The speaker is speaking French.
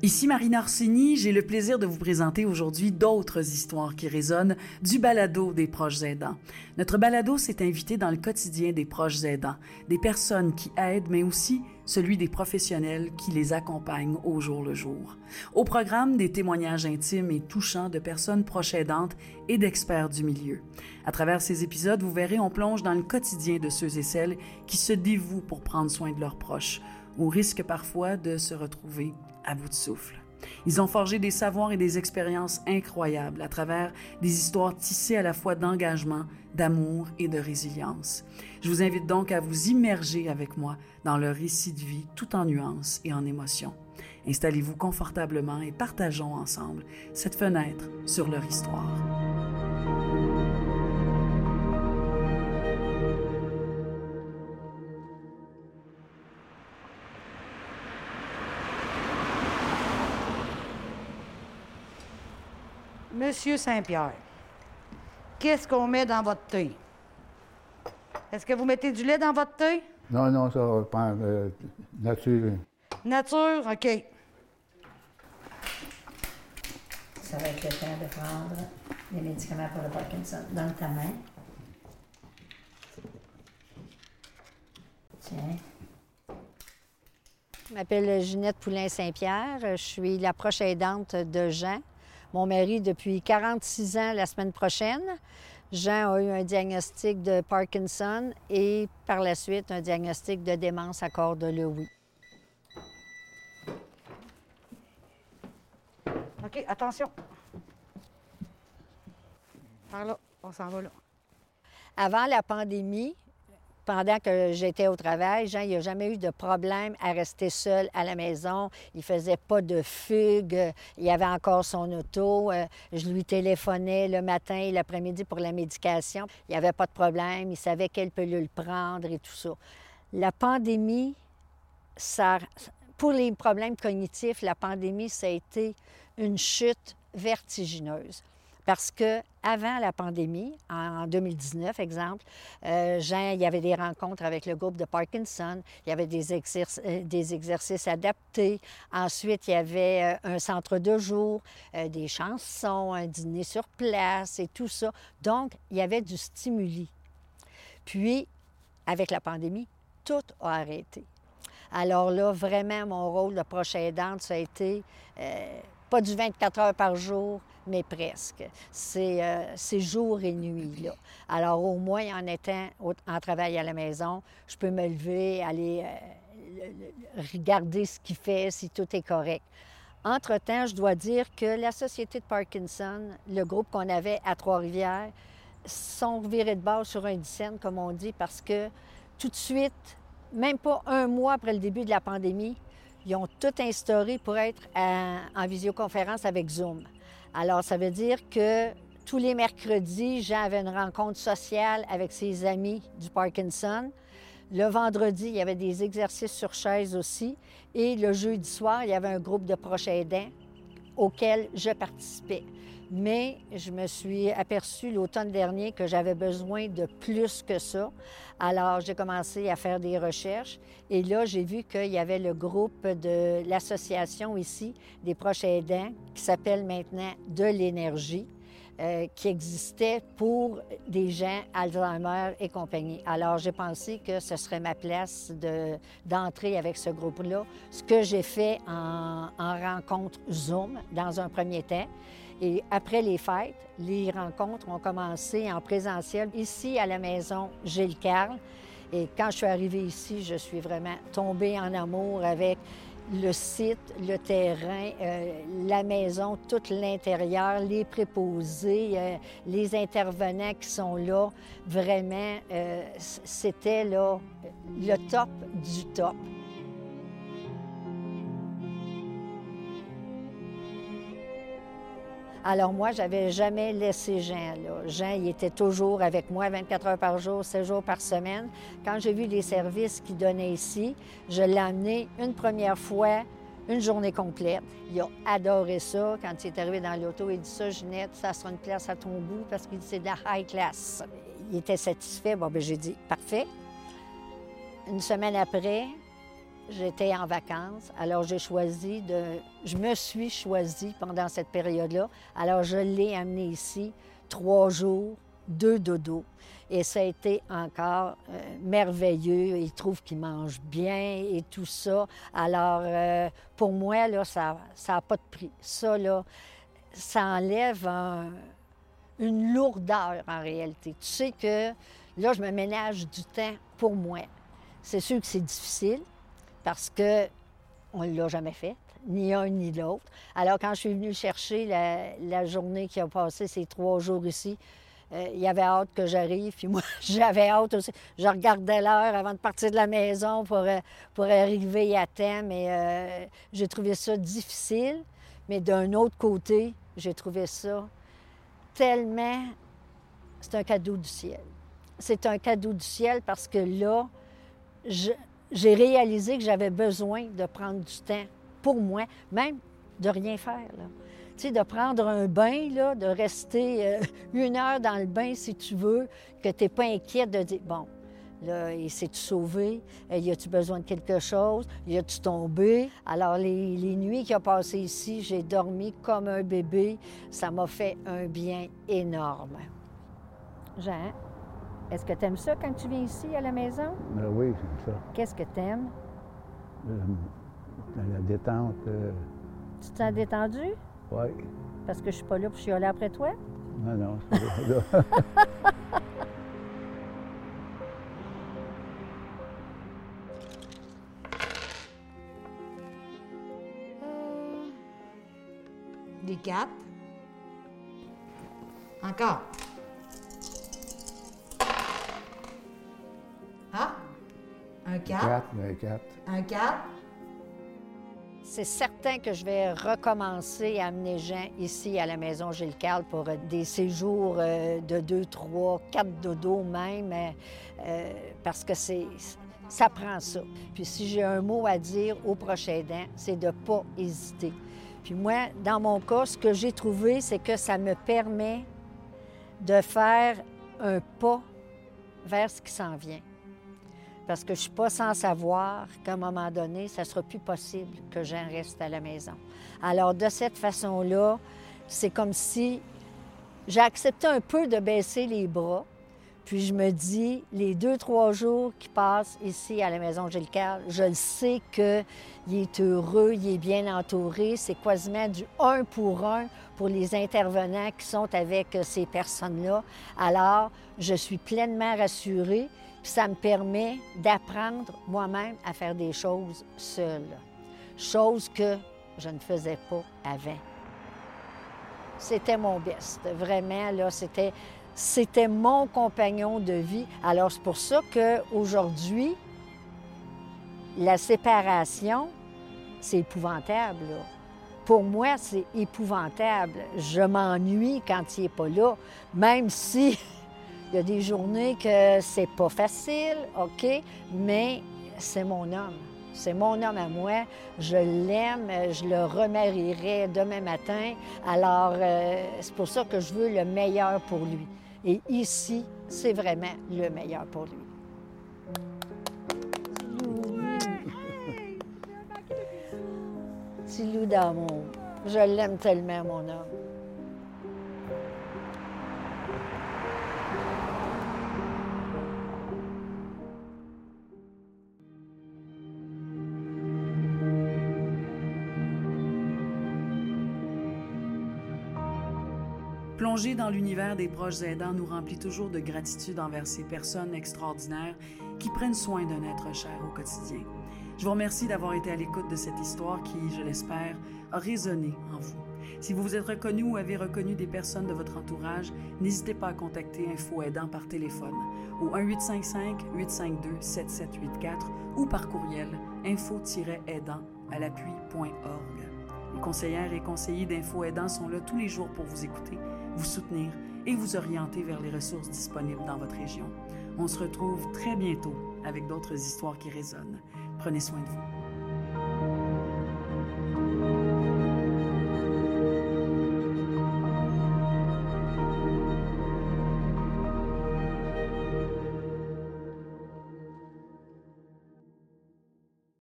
Ici Marina Orsini, j'ai le plaisir de vous présenter aujourd'hui d'autres histoires qui résonnent du balado des proches aidants. Notre balado s'est invité dans le quotidien des proches aidants, des personnes qui aident, mais aussi celui des professionnels qui les accompagnent au jour le jour. Au programme, des témoignages intimes et touchants de personnes proches aidantes et d'experts du milieu. À travers ces épisodes, vous verrez, on plonge dans le quotidien de ceux et celles qui se dévouent pour prendre soin de leurs proches, au risque parfois de se retrouver à bout de souffle. Ils ont forgé des savoirs et des expériences incroyables à travers des histoires tissées à la fois d'engagement, d'amour et de résilience. Je vous invite donc à vous immerger avec moi dans leur récit de vie tout en nuances et en émotions. Installez-vous confortablement et partageons ensemble cette fenêtre sur leur histoire. Monsieur Saint-Pierre, qu'est-ce qu'on met dans votre thé? Est-ce que vous mettez du lait dans votre thé? Non, non, ça va prendre euh, nature. Nature, OK. Ça va être le temps de prendre les médicaments pour le Parkinson dans ta main. Tiens. Je m'appelle Ginette Poulain-Saint-Pierre. Je suis la proche aidante de Jean. Mon mari depuis 46 ans la semaine prochaine. Jean a eu un diagnostic de Parkinson et par la suite un diagnostic de démence à corps de Lewy. OK, attention. Par là, on s'en va là. Avant la pandémie, pendant que j'étais au travail, Jean, il n'a jamais eu de problème à rester seul à la maison. Il faisait pas de fugue. Il avait encore son auto. Euh, Je lui téléphonais le matin et l'après-midi pour la médication. Il n'y avait pas de problème. Il savait quelle pilule prendre et tout ça. La pandémie, pour les problèmes cognitifs, la pandémie, ça a été une chute vertigineuse. Parce que avant la pandémie, en 2019, exemple, euh, il y avait des rencontres avec le groupe de Parkinson, il y avait des, euh, exercices adaptés. Ensuite, il y avait euh, un centre de jour, des chansons, un dîner sur place et tout ça. Donc, il y avait du stimuli. Puis, avec la pandémie, tout a arrêté. Alors là, vraiment, mon rôle de proche aidante, ça a été pas du 24 heures par jour, mais presque. C'est euh, c'est jour et nuit, là. Alors, au moins, en étant au- en travail à la maison, je peux me lever, aller euh, le- le- regarder ce qu'il fait, si tout est correct. Entre-temps, je dois dire que la Société de Parkinson, le groupe qu'on avait à Trois-Rivières, sont virés de base sur un dixaine, comme on dit, parce que tout de suite, même pas un mois après le début de la pandémie, ils ont tout instauré pour être à- en visioconférence avec Zoom. Alors, ça veut dire que tous les mercredis, Jean avait une rencontre sociale avec ses amis du Parkinson. Le vendredi, il y avait des exercices sur chaise aussi. Et le jeudi soir, il y avait un groupe de proches aidants auquel je participais. Mais je me suis aperçue l'automne dernier que j'avais besoin de plus que ça. Alors, j'ai commencé à faire des recherches et là, j'ai vu qu'il y avait le groupe de l'association ici des proches aidants qui s'appelle maintenant De l'énergie. Euh, qui existait pour des gens Alzheimer et compagnie. Alors, j'ai pensé que ce serait ma place de- d'entrer avec ce groupe-là, ce que j'ai fait en, en rencontre Zoom dans un premier temps. Et après les fêtes, les rencontres ont commencé en présentiel ici à la maison Gilles Carle. Et quand je suis arrivée ici, je suis vraiment tombée en amour avec le site, le terrain, euh, la maison, tout l'intérieur, les préposés, euh, les intervenants qui sont là. Vraiment, euh, c'était là le top du top. Alors moi, j'avais jamais laissé Jean. Jean, il était toujours avec moi 24 heures par jour, 7 jours par semaine. Quand j'ai vu les services qu'il donnait ici, je l'ai amené une première fois, une journée complète. Il a adoré ça. Quand il est arrivé dans l'auto, il dit ça, Ginette, ça sera une place à ton goût parce qu'il dit c'est de la high class. Il était satisfait. Bon, ben j'ai dit parfait. Une semaine après, j'étais en vacances. Alors, j'ai choisi de. Je me suis choisie pendant cette période-là. Alors, je l'ai amené ici trois jours, deux dodos. Et ça a été encore euh, merveilleux. Il trouve qu'il mange bien et tout ça. Alors, euh, pour moi, là, ça n'a pas de prix. Ça, là, ça enlève un- une lourdeur en réalité. Tu sais que là, je me ménage du temps pour moi. C'est sûr que c'est difficile parce que on ne l'a jamais fait, ni un ni l'autre. Alors, quand je suis venue chercher la, journée qui a passé ces trois jours ici, euh, il y avait hâte que j'arrive, puis moi, j'avais hâte aussi. Je regardais l'heure avant de partir de la maison pour, euh, pour arriver à temps, mais euh, j'ai trouvé ça difficile. Mais d'un autre côté, j'ai trouvé ça tellement... C'est un cadeau du ciel. C'est un cadeau du ciel parce que là, je- j'ai réalisé que j'avais besoin de prendre du temps pour moi, même de rien faire. Tu sais, de prendre un bain, de rester euh, une heure dans le bain si tu veux, que tu n'es pas inquiète de dire, bon, là, il s'est-tu sauvé? Euh, Y a-tu besoin de quelque chose? Y a-tu tombé? Alors, les, nuits qu'il a passées ici, j'ai dormi comme un bébé. Ça m'a fait un bien énorme. Jean, est-ce que tu aimes ça quand tu viens ici à la maison? Ben oui, c'est ça. Qu'est-ce que tu aimes? Euh, la détente, euh, Tu te sens détendu? oui. Parce que je suis pas là pour chialer après toi? Non, non, c'est là. Des quatre. Encore? Un ben. Un quatre. C'est certain que je vais recommencer à amener Jean ici à la maison Gilles Carle pour euh, des séjours euh, de deux, trois, quatre dodos même, euh, parce que c'est ça prend ça. Puis si j'ai un mot à dire au prochain aidant, c'est de ne pas hésiter. Puis moi, dans mon cas, ce que j'ai trouvé, c'est que ça me permet de faire un pas vers ce qui s'en vient. Parce que je ne suis pas sans savoir qu'à un moment donné, ça ne sera plus possible que j'en reste à la maison. Alors, de cette façon-là, c'est comme si j'ai accepté un peu de baisser les bras. Puis je me dis, les deux, trois jours qui passent ici à la maison Gilles je le sais qu'il est heureux, il est bien entouré. C'est quasiment du un pour un pour les intervenants qui sont avec euh, ces personnes-là. Alors, je suis pleinement rassurée. Puis ça me permet d'apprendre moi-même à faire des choses seule. Chose que je ne faisais pas avant. C'était mon best. Vraiment, là, c'était, c'était mon compagnon de vie. Alors, c'est pour ça qu'aujourd'hui, la séparation, c'est épouvantable. là. Pour moi, c'est épouvantable. Je m'ennuie quand il n'est pas là, même si il y a des journées que c'est pas facile, OK, mais c'est mon homme. C'est mon homme à moi. Je l'aime. Je le remarierai demain matin. Alors, euh, c'est pour ça que je veux le meilleur pour lui. Et ici, c'est vraiment le meilleur pour lui. Petit loup d'amour. Je l'aime tellement, mon homme. Plonger dans l'univers des proches aidants nous remplit toujours de gratitude envers ces personnes extraordinaires qui prennent soin d'un être cher au quotidien. Je vous remercie d'avoir été à l'écoute de cette histoire qui, je l'espère, a résonné en vous. Si vous vous êtes reconnu ou avez reconnu des personnes de votre entourage, n'hésitez pas à contacter Info Aidant par téléphone au 1-855-852-7784 ou par courriel info-aidant à l'appui.org. Les conseillères et conseillers d'Info Aidant sont là tous les jours pour vous écouter, vous soutenir et vous orienter vers les ressources disponibles dans votre région. On se retrouve très bientôt avec d'autres histoires qui résonnent. Prenez soin de vous.